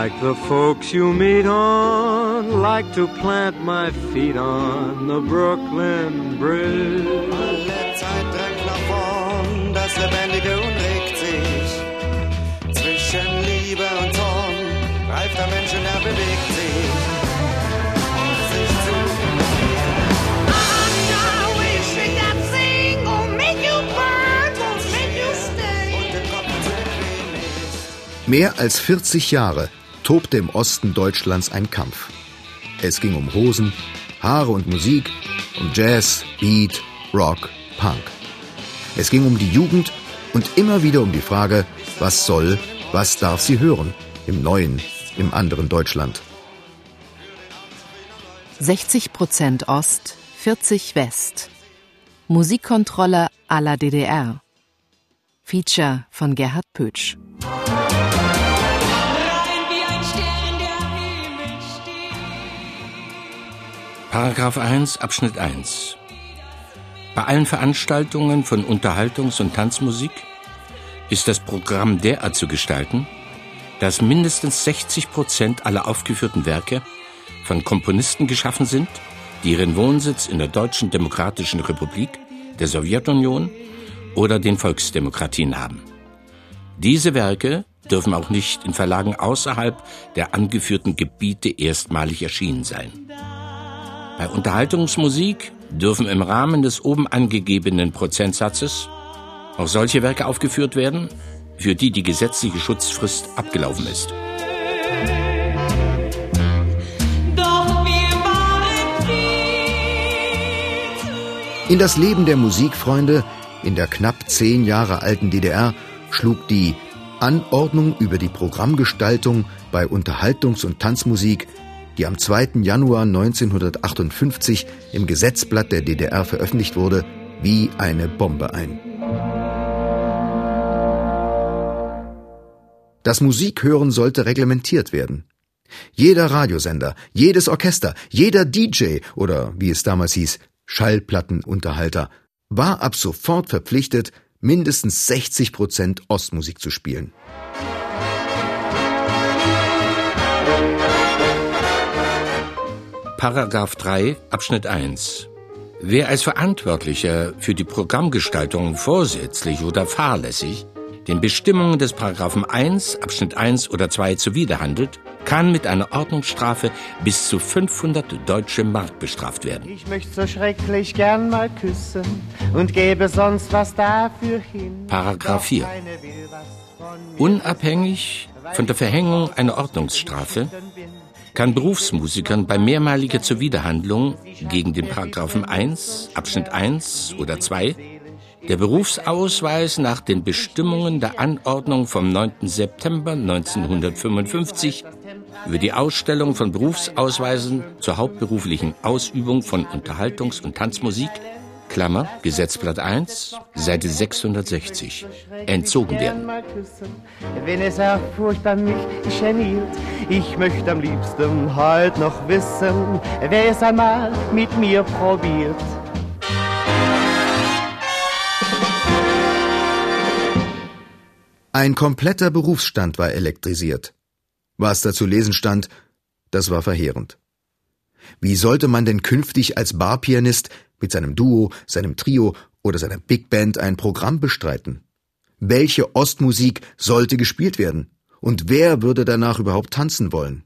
Like the folks you meet on, like to plant my feet on the Brooklyn Bridge. Alle Zeit drängt nach vorn, das Lebendige und regt sich. Zwischen Liebe und Zorn reift der Mensch und er bewegt sich. Sich Mehr als 40 Jahre tobte im Osten Deutschlands ein Kampf. Es ging um Hosen, Haare und Musik, um Jazz, Beat, Rock, Punk. Es ging um die Jugend und immer wieder um die Frage, was soll, was darf sie hören im neuen, im anderen Deutschland. 60 Prozent Ost, 40 West. Musikkontrolle à la DDR. Feature von Gerhard Pötsch. Paragraph 1 Abschnitt 1 Bei allen Veranstaltungen von Unterhaltungs- und Tanzmusik ist das Programm derart zu gestalten, dass mindestens 60 Prozent aller aufgeführten Werke von Komponisten geschaffen sind, die ihren Wohnsitz in der Deutschen Demokratischen Republik, der Sowjetunion oder den Volksdemokratien haben. Diese Werke dürfen auch nicht in Verlagen außerhalb der angeführten Gebiete erstmalig erschienen sein. Bei Unterhaltungsmusik dürfen im Rahmen des oben angegebenen Prozentsatzes auch solche Werke aufgeführt werden, für die die gesetzliche Schutzfrist abgelaufen ist. In das Leben der Musikfreunde in der knapp zehn Jahre alten DDR schlug die Anordnung über die Programmgestaltung bei Unterhaltungs- und Tanzmusik, die am 2. Januar 1958 im Gesetzblatt der DDR veröffentlicht wurde, wie eine Bombe ein. Das Musikhören sollte reglementiert werden. Jeder Radiosender, jedes Orchester, jeder DJ oder wie es damals hieß, Schallplattenunterhalter war ab sofort verpflichtet, mindestens 60 Prozent Ostmusik zu spielen. Paragraph 3 Abschnitt 1 Wer als Verantwortlicher für die Programmgestaltung vorsätzlich oder fahrlässig den Bestimmungen des Paragraphen 1 Abschnitt 1 oder 2 zuwiderhandelt, kann mit einer Ordnungsstrafe bis zu 500 deutsche Mark bestraft werden. Ich möchte so schrecklich gern mal küssen und gebe sonst was dafür hin. Paragraph Doch 4. keine will was von mir. Unabhängig von der Verhängung einer Ordnungsstrafe kann Berufsmusikern bei mehrmaliger Zuwiderhandlung gegen den Paragraphen 1, Abschnitt 1 oder 2 der Berufsausweis nach den Bestimmungen der Anordnung vom 9. September 1955 über die Ausstellung von Berufsausweisen zur hauptberuflichen Ausübung von Unterhaltungs- und Tanzmusik, Klammer, Gesetzblatt 1, Seite 660, entzogen werden. wenn es auch furchtbar mich geniert. Ich möchte am liebsten heute noch wissen, wer es einmal mit mir probiert. Ein kompletter Berufsstand war elektrisiert. Was da zu lesen stand, das war verheerend. Wie sollte man denn künftig als Barpianist mit seinem Duo, seinem Trio oder seiner Big Band ein Programm bestreiten? Welche Ostmusik sollte gespielt werden? Und wer würde danach überhaupt tanzen wollen?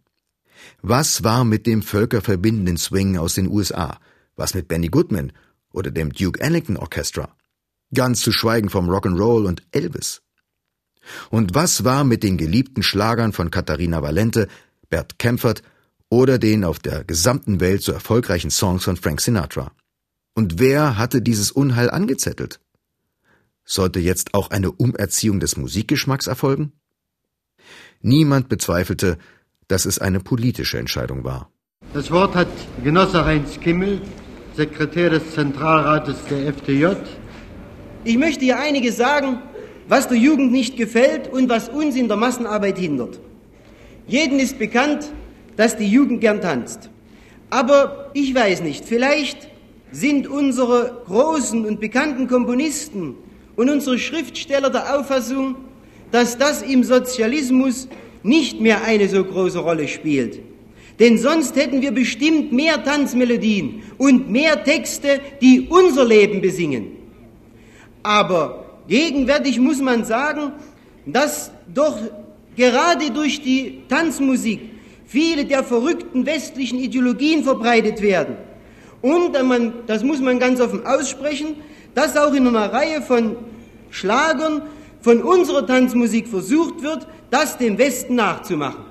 Was war mit dem völkerverbindenden Swing aus den USA? Was mit Benny Goodman oder dem Duke Ellington Orchestra? Ganz zu schweigen vom Rock'n'Roll und Elvis. Und was war mit den geliebten Schlagern von Katharina Valente, Bert Kempfert oder den auf der gesamten Welt so erfolgreichen Songs von Frank Sinatra? Und wer hatte dieses Unheil angezettelt? Sollte jetzt auch eine Umerziehung des Musikgeschmacks erfolgen? Niemand bezweifelte, dass es eine politische Entscheidung war. Das Wort hat Genosse Heinz Kimmel, Sekretär des Zentralrates der FDJ. Ich möchte hier einiges sagen, was der Jugend nicht gefällt und was uns in der Massenarbeit hindert. Jeden ist bekannt, dass die Jugend gern tanzt. Aber ich weiß nicht, vielleicht sind unsere großen und bekannten Komponisten und unsere Schriftsteller der Auffassung, dass das im Sozialismus nicht mehr eine so große Rolle spielt. Denn sonst hätten wir bestimmt mehr Tanzmelodien und mehr Texte, die unser Leben besingen. Aber gegenwärtig muss man sagen, dass doch gerade durch die Tanzmusik viele der verrückten westlichen Ideologien verbreitet werden. Und man, das muss man ganz offen aussprechen, dass auch in einer Reihe von Schlagern von unserer Tanzmusik versucht wird, das dem Westen nachzumachen.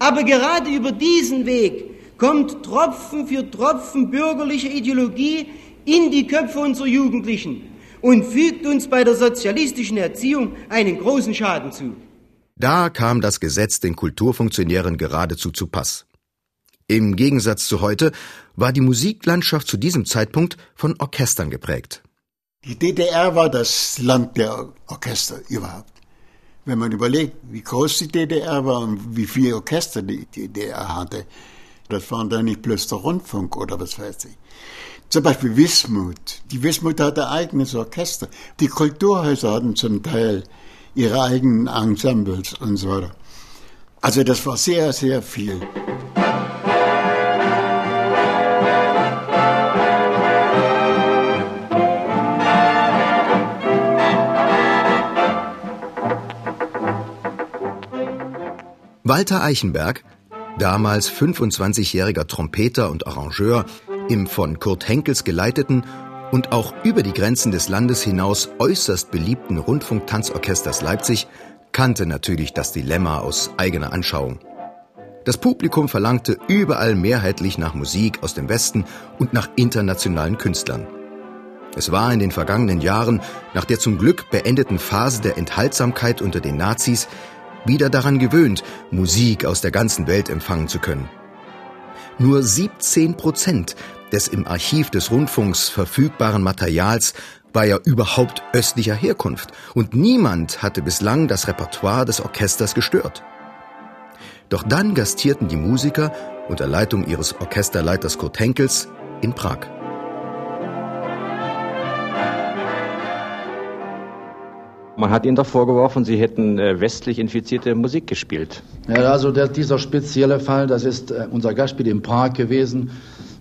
Aber gerade über diesen Weg kommt Tropfen für Tropfen bürgerliche Ideologie in die Köpfe unserer Jugendlichen und fügt uns bei der sozialistischen Erziehung einen großen Schaden zu. Da kam das Gesetz den Kulturfunktionären geradezu zu Pass. Im Gegensatz zu heute war die Musiklandschaft zu diesem Zeitpunkt von Orchestern geprägt. Die DDR war das Land der Orchester überhaupt. Wenn man überlegt, wie groß die DDR war und wie viele Orchester die DDR hatte, das waren dann nicht bloß der Rundfunk oder was weiß ich. Zum Beispiel Wismut. Die Wismut hatte eigenes Orchester. Die Kulturhäuser hatten zum Teil ihre eigenen Ensembles und so weiter. Also das war sehr, sehr viel. Walter Eichenberg, damals 25-jähriger Trompeter und Arrangeur im von Kurt Henkels geleiteten und auch über die Grenzen des Landes hinaus äußerst beliebten Rundfunktanzorchesters Leipzig, kannte natürlich das Dilemma aus eigener Anschauung. Das Publikum verlangte überall mehrheitlich nach Musik aus dem Westen und nach internationalen Künstlern. Es war in den vergangenen Jahren, nach der zum Glück beendeten Phase der Enthaltsamkeit unter den Nazis, wieder daran gewöhnt, Musik aus der ganzen Welt empfangen zu können. Nur 17 Prozent des im Archiv des Rundfunks verfügbaren Materials war ja überhaupt östlicher Herkunft und niemand hatte bislang das Repertoire des Orchesters gestört. Doch dann gastierten die Musiker unter Leitung ihres Orchesterleiters Kurt Henkels in Prag. Man hat ihnen doch vorgeworfen, sie hätten äh, westlich infizierte Musik gespielt. Ja, also der, dieser spezielle Fall, das ist äh, unser Gastspiel in Prag gewesen.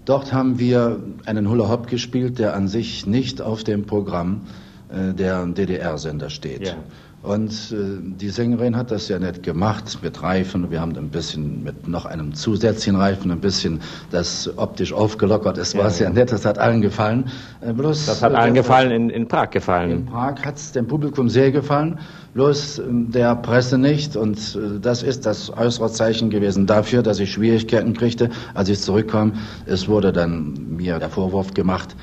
Dort haben wir einen Hula Hop gespielt, der an sich nicht auf dem Programm äh, der DDR-Sender steht. Ja. Und äh, die Sängerin hat das ja nett gemacht mit Reifen. Wir haben ein bisschen mit noch einem zusätzlichen Reifen ein bisschen das optisch aufgelockert. Es war ja, sehr nett, das hat allen gefallen. Äh, bloß, das hat allen gefallen, in, in Prag gefallen. In Prag hat es dem Publikum sehr gefallen, bloß äh, der Presse nicht. Und äh, das ist das äußere Zeichen gewesen dafür, dass ich Schwierigkeiten kriegte, als ich zurückkam. Es wurde dann mir der Vorwurf gemacht,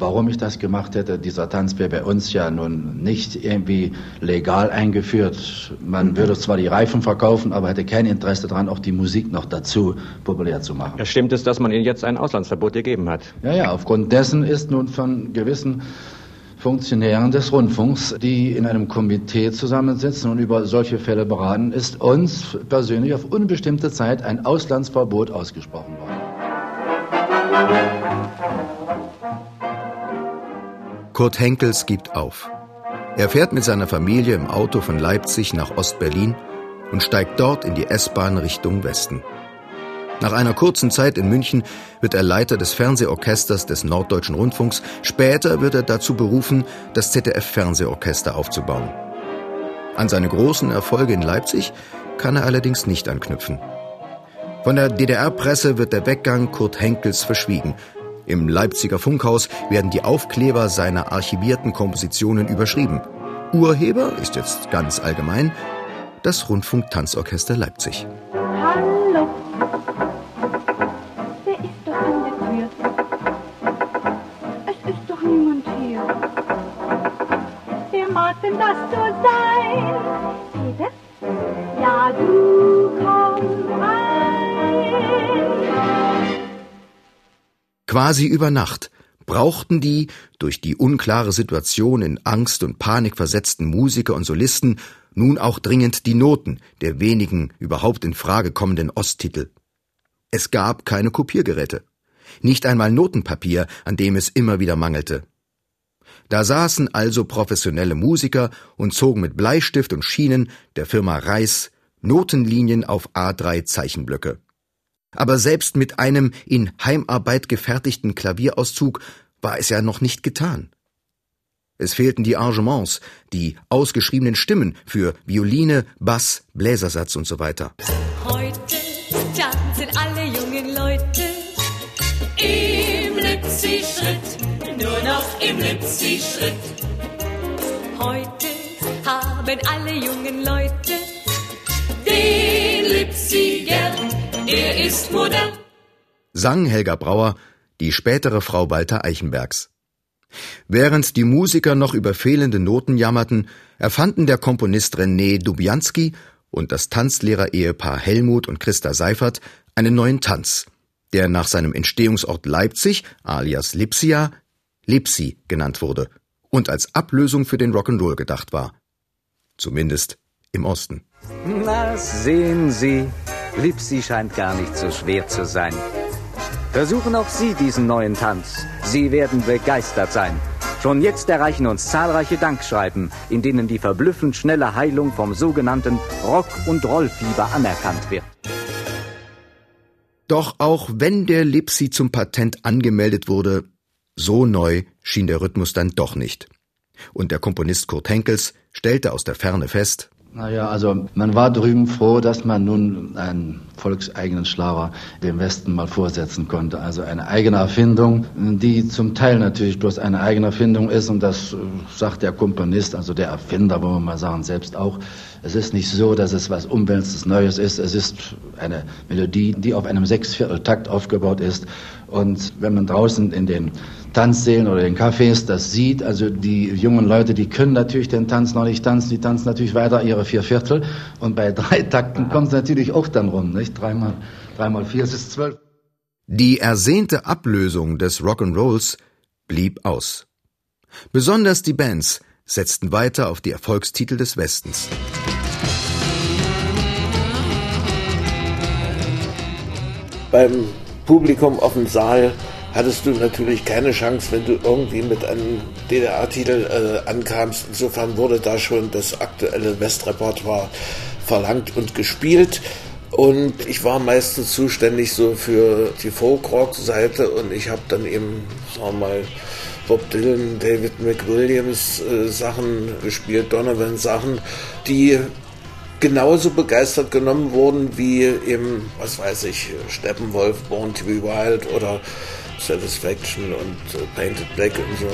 Warum ich das gemacht hätte, dieser Tanz wäre bei uns ja nun nicht irgendwie legal eingeführt. Man würde zwar die Reifen verkaufen, aber hätte kein Interesse daran, auch die Musik noch dazu populär zu machen. Ja, stimmt es, dass man Ihnen jetzt ein Auslandsverbot gegeben hat? Ja, ja, aufgrund dessen ist nun von gewissen Funktionären des Rundfunks, die in einem Komitee zusammensitzen und über solche Fälle beraten, ist uns persönlich auf unbestimmte Zeit ein Auslandsverbot ausgesprochen worden. Kurt Henkels gibt auf. Er fährt mit seiner Familie im Auto von Leipzig nach Ostberlin und steigt dort in die S-Bahn Richtung Westen. Nach einer kurzen Zeit in München wird er Leiter des Fernsehorchesters des Norddeutschen Rundfunks. Später wird er dazu berufen, das ZDF-Fernsehorchester aufzubauen. An seine großen Erfolge in Leipzig kann er allerdings nicht anknüpfen. Von der DDR-Presse wird der Weggang Kurt Henkels verschwiegen. Im Leipziger Funkhaus werden die Aufkleber seiner archivierten Kompositionen überschrieben. Urheber ist jetzt ganz allgemein das Rundfunktanzorchester Leipzig. Hallo, wer ist doch an der Tür? Es ist doch niemand hier. Wer mag denn das so sein? Quasi über Nacht brauchten die durch die unklare Situation in Angst und Panik versetzten Musiker und Solisten nun auch dringend die Noten der wenigen überhaupt in Frage kommenden Osttitel. Es gab keine Kopiergeräte. Nicht einmal Notenpapier, an dem es immer wieder mangelte. Da saßen also professionelle Musiker und zogen mit Bleistift und Schienen der Firma Reis Notenlinien auf A3 Zeichenblöcke. Aber selbst mit einem in Heimarbeit gefertigten Klavierauszug war es ja noch nicht getan. Es fehlten die Arrangements, die ausgeschriebenen Stimmen für Violine, Bass, Bläsersatz und so weiter. Heute tanzen alle jungen Leute im Lipsi-Schritt, nur noch im Lipsi-Schritt. Heute haben alle jungen Leute den Lipsi gern, er ist modern. Sang Helga Brauer, die spätere Frau Walter Eichenbergs. Während die Musiker noch über fehlende Noten jammerten, erfanden der Komponist René Dubianski und das Tanzlehrer-Ehepaar Helmut und Christa Seifert einen neuen Tanz, der nach seinem Entstehungsort Leipzig, alias Lipsia, Lipsi genannt wurde und als Ablösung für den Rock'n'Roll gedacht war. Zumindest im Osten. Na, sehen Sie, Lipsi scheint gar nicht so schwer zu sein. Versuchen auch Sie diesen neuen Tanz. Sie werden begeistert sein. Schon jetzt erreichen uns zahlreiche Dankschreiben, in denen die verblüffend schnelle Heilung vom sogenannten Rock- und Rollfieber anerkannt wird. Doch auch wenn der Lipsi zum Patent angemeldet wurde, so neu schien der Rhythmus dann doch nicht. Und der Komponist Kurt Henkels stellte aus der Ferne fest, naja, also man war drüben froh, dass man nun einen volkseigenen Schlager dem Westen mal vorsetzen konnte. Also eine eigene Erfindung, die zum Teil natürlich bloß eine eigene Erfindung ist und das äh, sagt der Komponist, also der Erfinder, wollen wir mal sagen, selbst auch. Es ist nicht so, dass es was Umwälzendes Neues ist. Es ist eine Melodie, die auf einem Sechsvierteltakt aufgebaut ist. Und wenn man draußen in den Tanzsälen oder den Cafés das sieht, also die jungen Leute, die können natürlich den Tanz noch nicht tanzen, die tanzen natürlich weiter ihre vier Viertel. Und bei drei Takten kommt es natürlich auch dann rum, nicht? Dreimal, dreimal vier, es ist zwölf. Die ersehnte Ablösung des Rock'n'Rolls blieb aus. Besonders die Bands setzten weiter auf die Erfolgstitel des Westens. Beim Publikum auf dem Saal hattest du natürlich keine Chance, wenn du irgendwie mit einem DDR-Titel äh, ankamst. Insofern wurde da schon das aktuelle Westrepertoire verlangt und gespielt. Und ich war meistens zuständig so für die Folk-Rock-Seite und ich habe dann eben, sagen wir mal, Bob Dylan, David McWilliams äh, Sachen gespielt, Donovan Sachen, die genauso begeistert genommen wurden wie eben, was weiß ich, Steppenwolf, Born to be Wild oder Satisfaction und äh, Painted Black und so.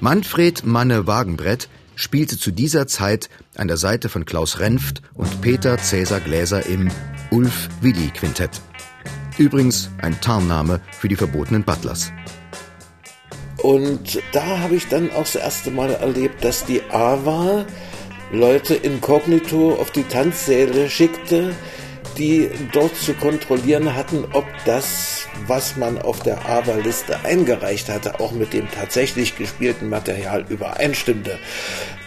Manfred Manne Wagenbrett spielte zu dieser Zeit an der Seite von Klaus Renft und Peter Cäsar Gläser im Ulf Willi Quintett. Übrigens ein Tarnname für die verbotenen Butlers. Und da habe ich dann auch das erste Mal erlebt, dass die AWA Leute inkognito auf die Tanzsäle schickte, die dort zu kontrollieren hatten, ob das, was man auf der AWA-Liste eingereicht hatte, auch mit dem tatsächlich gespielten Material übereinstimmte.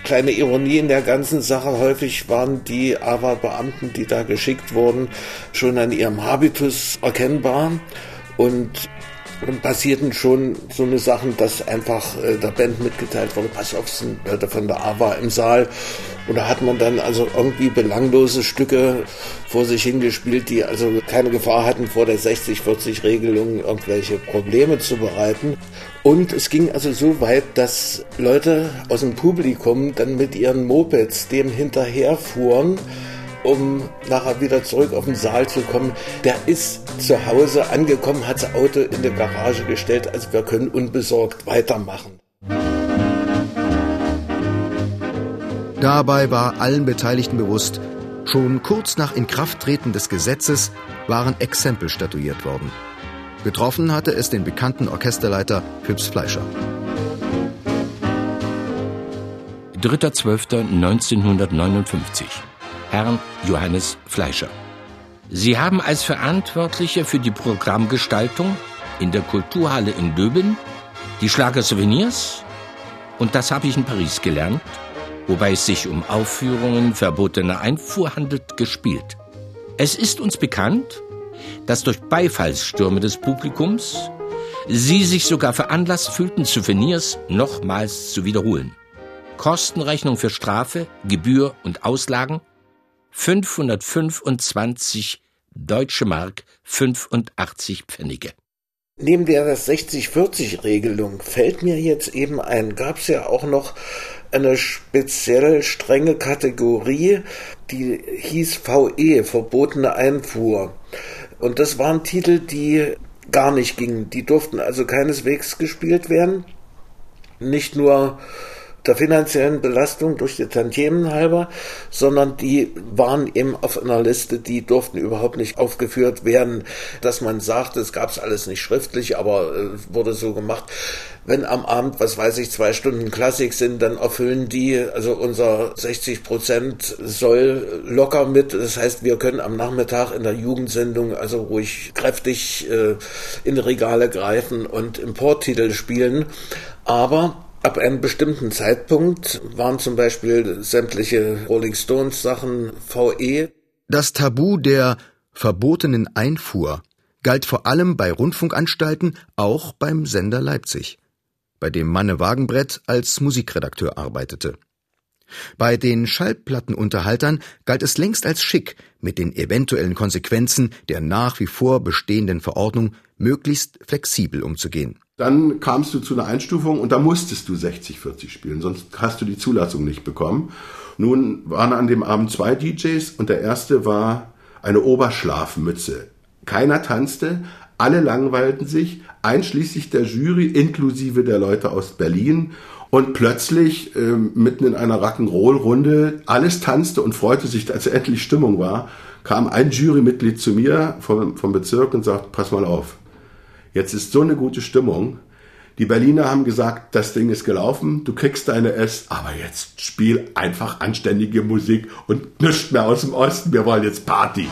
Kleine Ironie in der ganzen Sache, häufig waren die AWA-Beamten, die da geschickt wurden, schon an ihrem Habitus erkennbar und passierten schon so eine Sachen, dass einfach äh, der Band mitgeteilt wurde, pass auf, sind Leute von der AWA im Saal. Und da hat man dann also irgendwie belanglose Stücke vor sich hingespielt, die also keine Gefahr hatten, vor der 60-40-Regelung irgendwelche Probleme zu bereiten. Und es ging also so weit, dass Leute aus dem Publikum dann mit ihren Mopeds dem hinterherfuhren um nachher wieder zurück auf den Saal zu kommen. Der ist zu Hause angekommen, hat das Auto in die Garage gestellt, also wir können unbesorgt weitermachen. Dabei war allen Beteiligten bewusst, schon kurz nach Inkrafttreten des Gesetzes waren Exempel statuiert worden. Getroffen hatte es den bekannten Orchesterleiter Phipps Fleischer. 3.12.1959 Herrn Johannes Fleischer. Sie haben als Verantwortlicher für die Programmgestaltung in der Kulturhalle in Döben die Schlagersouvenirs und das habe ich in Paris gelernt, wobei es sich um Aufführungen verbotener Einfuhr handelt, gespielt. Es ist uns bekannt, dass durch Beifallsstürme des Publikums sie sich sogar veranlasst fühlten, Souvenirs nochmals zu wiederholen. Kostenrechnung für Strafe, Gebühr und Auslagen 525 deutsche Mark 85 Pfennige. Neben der 60-40-Regelung fällt mir jetzt eben ein, gab es ja auch noch eine speziell strenge Kategorie, die hieß VE, verbotene Einfuhr. Und das waren Titel, die gar nicht gingen. Die durften also keineswegs gespielt werden. Nicht nur der finanziellen Belastung durch die Tantiemen halber, sondern die waren eben auf einer Liste, die durften überhaupt nicht aufgeführt werden, dass man sagt, es gab es alles nicht schriftlich, aber äh, wurde so gemacht. Wenn am Abend, was weiß ich, zwei Stunden Klassik sind, dann erfüllen die, also unser 60 Prozent soll locker mit. Das heißt, wir können am Nachmittag in der Jugendsendung also ruhig kräftig äh, in Regale greifen und Importtitel spielen. Aber Ab einem bestimmten Zeitpunkt waren zum Beispiel sämtliche Rolling Stones Sachen VE. Das Tabu der verbotenen Einfuhr galt vor allem bei Rundfunkanstalten, auch beim Sender Leipzig, bei dem Manne Wagenbrett als Musikredakteur arbeitete. Bei den Schallplattenunterhaltern galt es längst als schick, mit den eventuellen Konsequenzen der nach wie vor bestehenden Verordnung möglichst flexibel umzugehen. Dann kamst du zu einer Einstufung und da musstest du 60-40 spielen, sonst hast du die Zulassung nicht bekommen. Nun waren an dem Abend zwei DJs und der erste war eine Oberschlafmütze. Keiner tanzte, alle langweilten sich, einschließlich der Jury, inklusive der Leute aus Berlin. Und plötzlich, äh, mitten in einer Rock'n'Roll-Runde, alles tanzte und freute sich, als endlich Stimmung war, kam ein Jurymitglied zu mir vom, vom Bezirk und sagt, pass mal auf, Jetzt ist so eine gute Stimmung. Die Berliner haben gesagt, das Ding ist gelaufen, du kriegst deine S, aber jetzt spiel einfach anständige Musik und nichts mehr aus dem Osten, wir wollen jetzt Party.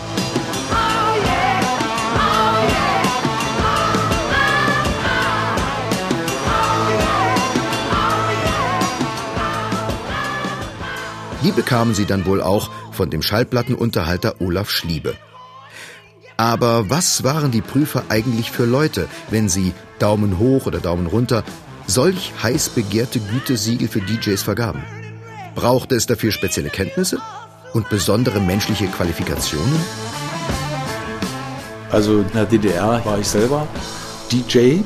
Die bekamen sie dann wohl auch von dem Schallplattenunterhalter Olaf Schliebe. Aber was waren die Prüfer eigentlich für Leute, wenn sie Daumen hoch oder Daumen runter solch heiß begehrte Gütesiegel für DJs vergaben? Brauchte es dafür spezielle Kenntnisse und besondere menschliche Qualifikationen? Also in der DDR war ich selber DJ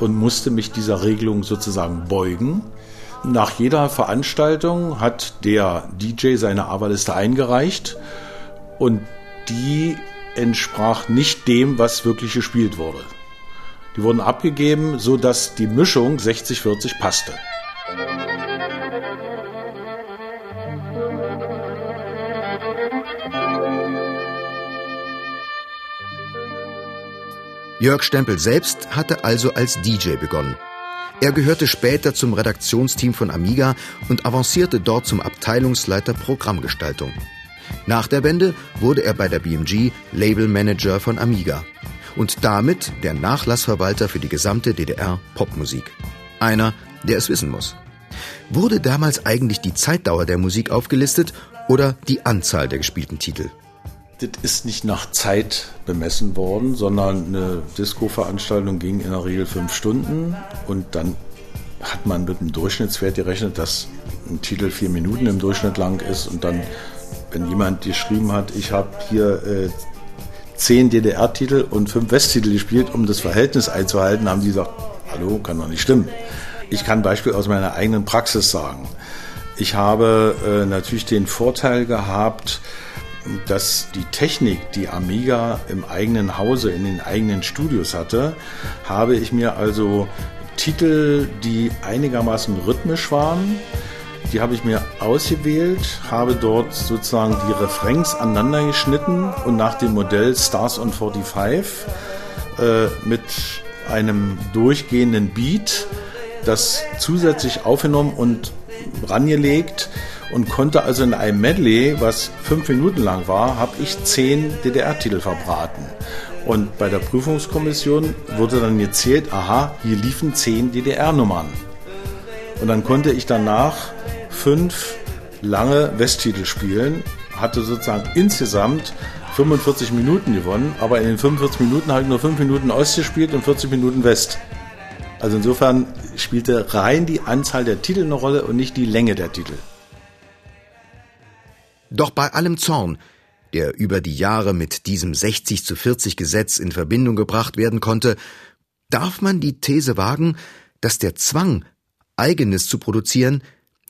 und musste mich dieser Regelung sozusagen beugen. Nach jeder Veranstaltung hat der DJ seine AWA-Liste eingereicht und die entsprach nicht dem, was wirklich gespielt wurde. Die wurden abgegeben, so dass die Mischung 60-40 passte. Jörg Stempel selbst hatte also als DJ begonnen. Er gehörte später zum Redaktionsteam von Amiga und avancierte dort zum Abteilungsleiter Programmgestaltung. Nach der Wende wurde er bei der BMG Labelmanager von Amiga und damit der Nachlassverwalter für die gesamte DDR Popmusik. Einer, der es wissen muss. Wurde damals eigentlich die Zeitdauer der Musik aufgelistet oder die Anzahl der gespielten Titel? Das ist nicht nach Zeit bemessen worden, sondern eine Disco-Veranstaltung ging in der Regel fünf Stunden und dann hat man mit einem Durchschnittswert gerechnet, dass ein Titel vier Minuten im Durchschnitt lang ist und dann wenn jemand geschrieben hat, ich habe hier äh, zehn DDR-Titel und fünf Westtitel gespielt, um das Verhältnis einzuhalten, haben die gesagt, hallo, kann doch nicht stimmen. Ich kann ein Beispiel aus meiner eigenen Praxis sagen. Ich habe äh, natürlich den Vorteil gehabt, dass die Technik, die Amiga im eigenen Hause, in den eigenen Studios hatte, habe ich mir also Titel, die einigermaßen rhythmisch waren, die habe ich mir ausgewählt, habe dort sozusagen die Refrains aneinander geschnitten und nach dem Modell Stars on 45 äh, mit einem durchgehenden Beat das zusätzlich aufgenommen und rangelegt und konnte also in einem Medley, was fünf Minuten lang war, habe ich zehn DDR-Titel verbraten. Und bei der Prüfungskommission wurde dann gezählt, aha, hier liefen zehn DDR-Nummern. Und dann konnte ich danach fünf lange Westtitel spielen, hatte sozusagen insgesamt 45 Minuten gewonnen, aber in den 45 Minuten halt nur 5 Minuten Ost gespielt und 40 Minuten West. Also insofern spielte rein die Anzahl der Titel eine Rolle und nicht die Länge der Titel. Doch bei allem Zorn, der über die Jahre mit diesem 60 zu 40 Gesetz in Verbindung gebracht werden konnte, darf man die These wagen, dass der Zwang, eigenes zu produzieren,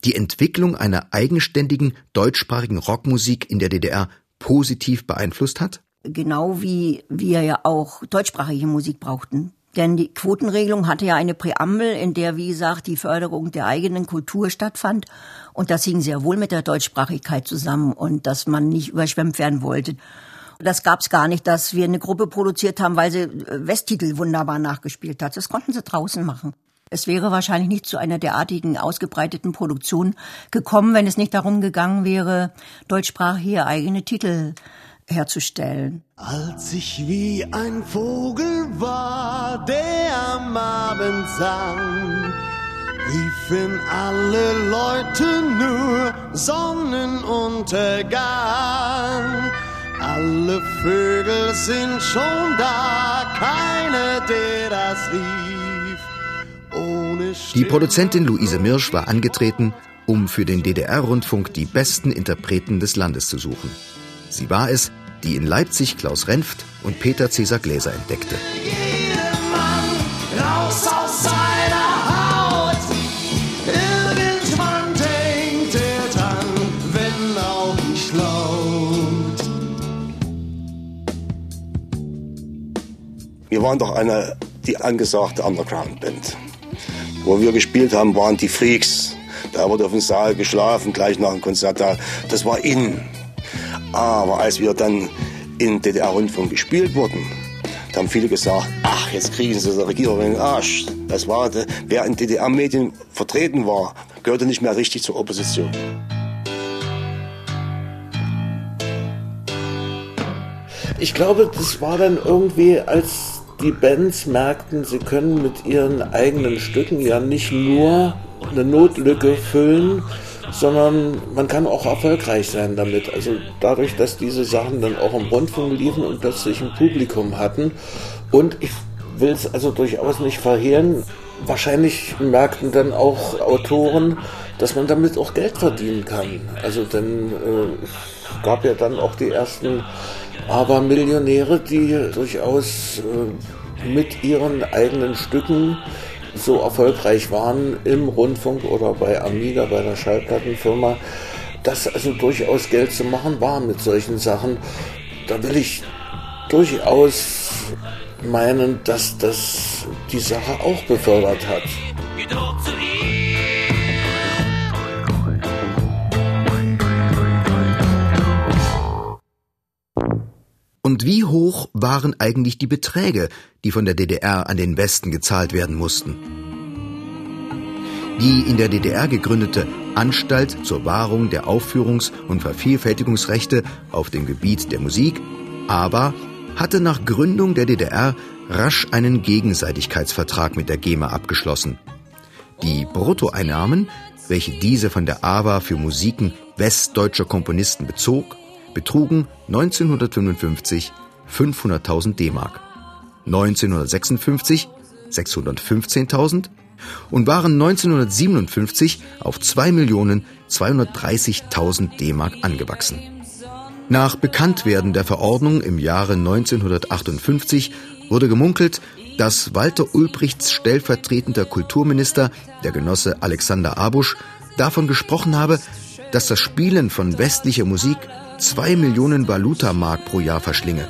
die Entwicklung einer eigenständigen deutschsprachigen Rockmusik in der DDR positiv beeinflusst hat? Genau wie wir ja auch deutschsprachige Musik brauchten. Denn die Quotenregelung hatte ja eine Präambel, in der, wie gesagt, die Förderung der eigenen Kultur stattfand. Und das hing sehr wohl mit der Deutschsprachigkeit zusammen und dass man nicht überschwemmt werden wollte. Das gab es gar nicht, dass wir eine Gruppe produziert haben, weil sie äh, Westtitel wunderbar nachgespielt hat. Das konnten sie draußen machen. Es wäre wahrscheinlich nicht zu einer derartigen ausgebreiteten Produktion gekommen, wenn es nicht darum gegangen wäre, deutschsprachige eigene Titel herzustellen. Als ich wie ein Vogel war, der am Abend sang, riefen alle Leute nur Sonnenuntergang. Alle Vögel sind schon da, keiner, der das rief. Die Produzentin Luise Mirsch war angetreten, um für den DDR-Rundfunk die besten Interpreten des Landes zu suchen. Sie war es, die in Leipzig Klaus Renft und Peter Cäsar Gläser entdeckte. Wir waren doch eine, die angesagte Underground-Band. Wo wir gespielt haben, waren die Freaks. Da wurde auf dem Saal geschlafen, gleich nach dem Konzert da. Das war in. Aber als wir dann in DDR-Rundfunk gespielt wurden, da haben viele gesagt, ach, jetzt kriegen sie der Regierung in den Arsch. Das war, der- wer in DDR-Medien vertreten war, gehörte nicht mehr richtig zur Opposition. Ich glaube, das war dann irgendwie, als die Bands merkten, sie können mit ihren eigenen Stücken ja nicht nur eine Notlücke füllen, sondern man kann auch erfolgreich sein damit. Also dadurch, dass diese Sachen dann auch im Rundfunk liefen und plötzlich ein Publikum hatten. Und ich will es also durchaus nicht verheeren. Wahrscheinlich merkten dann auch Autoren, dass man damit auch Geld verdienen kann. Also denn äh, gab ja dann auch die ersten aber Millionäre, die durchaus äh, mit ihren eigenen Stücken so erfolgreich waren im Rundfunk oder bei Amiga, bei der Schallplattenfirma, dass also durchaus Geld zu machen war mit solchen Sachen. Da will ich durchaus meinen, dass das die Sache auch befördert hat. Und wie hoch waren eigentlich die Beträge, die von der DDR an den Westen gezahlt werden mussten? Die in der DDR gegründete Anstalt zur Wahrung der Aufführungs- und Vervielfältigungsrechte auf dem Gebiet der Musik, aber hatte nach Gründung der DDR rasch einen Gegenseitigkeitsvertrag mit der GEMA abgeschlossen. Die Bruttoeinnahmen, welche diese von der AWA für Musiken westdeutscher Komponisten bezog, betrugen 1955 500.000 D-Mark, 1956 615.000 und waren 1957 auf 2.230.000 D-Mark angewachsen. Nach Bekanntwerden der Verordnung im Jahre 1958 wurde gemunkelt, dass Walter Ulbrichts stellvertretender Kulturminister, der Genosse Alexander Abusch, davon gesprochen habe, dass das Spielen von westlicher Musik zwei Millionen Valuta-Mark pro Jahr verschlinge.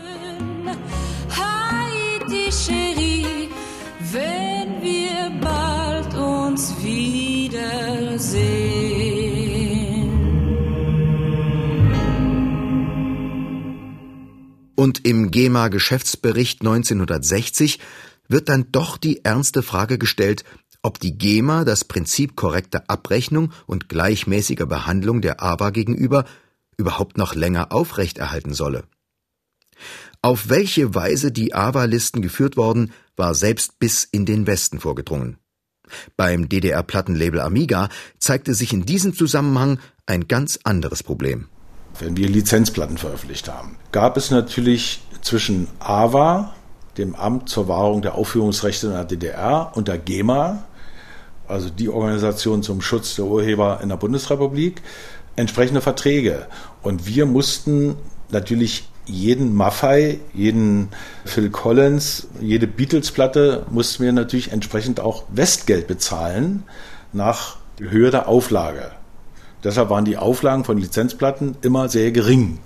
Und im GEMA-Geschäftsbericht 1960 wird dann doch die ernste Frage gestellt, ob die GEMA das Prinzip korrekter Abrechnung und gleichmäßiger Behandlung der ABA gegenüber überhaupt noch länger aufrechterhalten solle. Auf welche Weise die ABA-Listen geführt worden, war selbst bis in den Westen vorgedrungen. Beim DDR-Plattenlabel Amiga zeigte sich in diesem Zusammenhang ein ganz anderes Problem. wenn wir Lizenzplatten veröffentlicht haben, gab es natürlich zwischen AWA, dem Amt zur Wahrung der Aufführungsrechte in der DDR, und der GEMA, also die Organisation zum Schutz der Urheber in der Bundesrepublik, entsprechende Verträge. Und wir mussten natürlich jeden Maffei, jeden Phil Collins, jede Beatles-Platte mussten wir natürlich entsprechend auch Westgeld bezahlen nach Höhe der Auflage. Deshalb waren die Auflagen von Lizenzplatten immer sehr gering.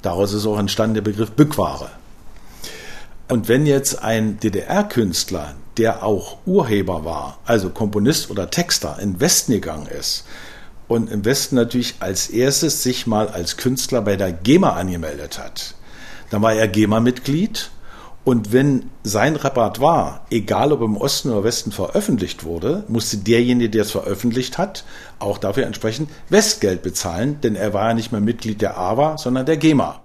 Daraus ist auch entstanden der Begriff Bückware. Und wenn jetzt ein DDR-Künstler, der auch Urheber war, also Komponist oder Texter, in Westen gegangen ist und im Westen natürlich als erstes sich mal als Künstler bei der GEMA angemeldet hat, dann war er GEMA-Mitglied und wenn sein Repertoire, egal ob im Osten oder Westen veröffentlicht wurde, musste derjenige, der es veröffentlicht hat, auch dafür entsprechend Westgeld bezahlen, denn er war ja nicht mehr Mitglied der AWA, sondern der GEMA.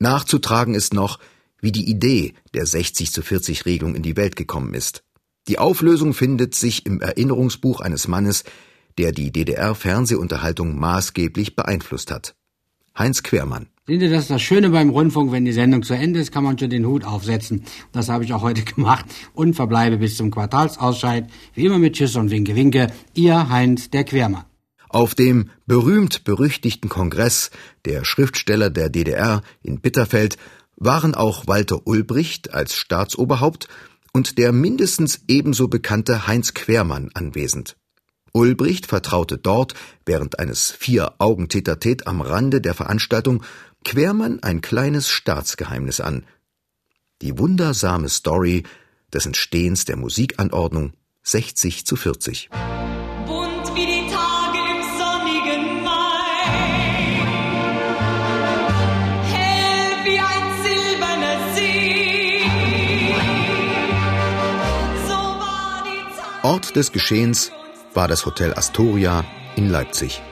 Nachzutragen ist noch, wie die Idee der 60 zu 40 Regelung in die Welt gekommen ist. Die Auflösung findet sich im Erinnerungsbuch eines Mannes, der die DDR-Fernsehunterhaltung maßgeblich beeinflusst hat. Heinz Quermann. Sehen Sie, das ist das Schöne beim Rundfunk, wenn die Sendung zu Ende ist, kann man schon den Hut aufsetzen. Das habe ich auch heute gemacht und verbleibe bis zum Quartalsausscheid, wie immer mit Tschüss und Winke Winke, Ihr Heinz der Quermann. Auf dem berühmt-berüchtigten Kongress der Schriftsteller der DDR in Bitterfeld waren auch Walter Ulbricht als Staatsoberhaupt und der mindestens ebenso bekannte Heinz Quermann anwesend. Ulbricht vertraute dort während eines Vier-Augen-Tetatet am Rande der Veranstaltung Quermann ein kleines Staatsgeheimnis an. Die wundersame Story des Entstehens der Musikanordnung 60 zu 40. Bunt wie die Tage im sonnigen Mai. Hell wie ein silberner See. So war die Zeit. Ort des Geschehens war das Hotel Astoria in Leipzig.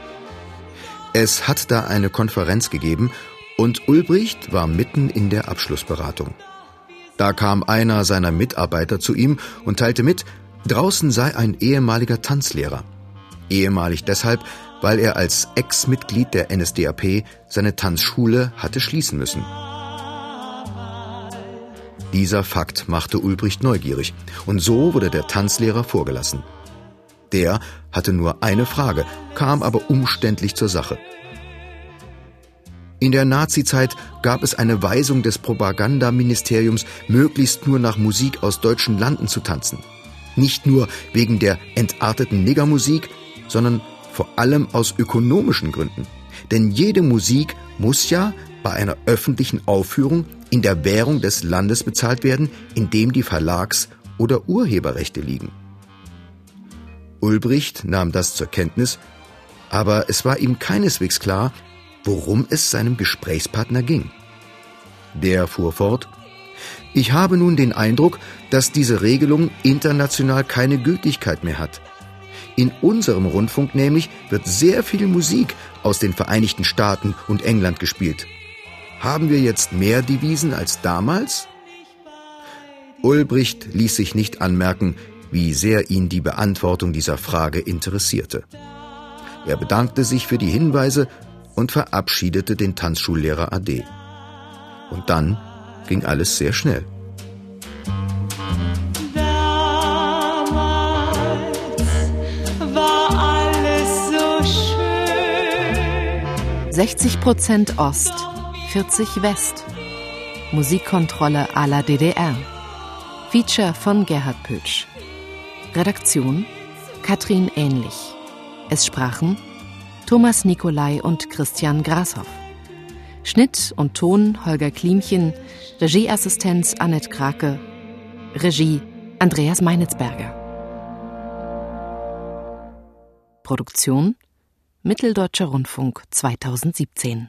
Es hat da eine Konferenz gegeben und Ulbricht war mitten in der Abschlussberatung. Da kam einer seiner Mitarbeiter zu ihm und teilte mit, draußen sei ein ehemaliger Tanzlehrer. Ehemalig deshalb, weil er als Ex-Mitglied der NSDAP seine Tanzschule hatte schließen müssen. Dieser Fakt machte Ulbricht neugierig und so wurde der Tanzlehrer vorgelassen. Der hatte nur eine Frage, kam aber umständlich zur Sache. In der Nazizeit gab es eine Weisung des Propagandaministeriums, möglichst nur nach Musik aus deutschen Landen zu tanzen. Nicht nur wegen der entarteten Negermusik, sondern vor allem aus ökonomischen Gründen. Denn jede Musik muss ja bei einer öffentlichen Aufführung in der Währung des Landes bezahlt werden, in dem die Verlags- oder Urheberrechte liegen. Ulbricht nahm das zur Kenntnis, aber es war ihm keineswegs klar, worum es seinem Gesprächspartner ging. Der fuhr fort Ich habe nun den Eindruck, dass diese Regelung international keine Gültigkeit mehr hat. In unserem Rundfunk nämlich wird sehr viel Musik aus den Vereinigten Staaten und England gespielt. Haben wir jetzt mehr Devisen als damals? Ulbricht ließ sich nicht anmerken, wie sehr ihn die Beantwortung dieser Frage interessierte. Er bedankte sich für die Hinweise und verabschiedete den Tanzschullehrer AD. Und dann ging alles sehr schnell. War alles so schön. 60 Prozent Ost, 40 West. Musikkontrolle à la DDR. Feature von Gerhard Pötsch. Redaktion Katrin Ähnlich. Es sprachen Thomas Nicolai und Christian Grashoff. Schnitt und Ton Holger Klimchen, Regieassistenz Annette Krake, Regie Andreas Meinitzberger. Produktion Mitteldeutscher Rundfunk 2017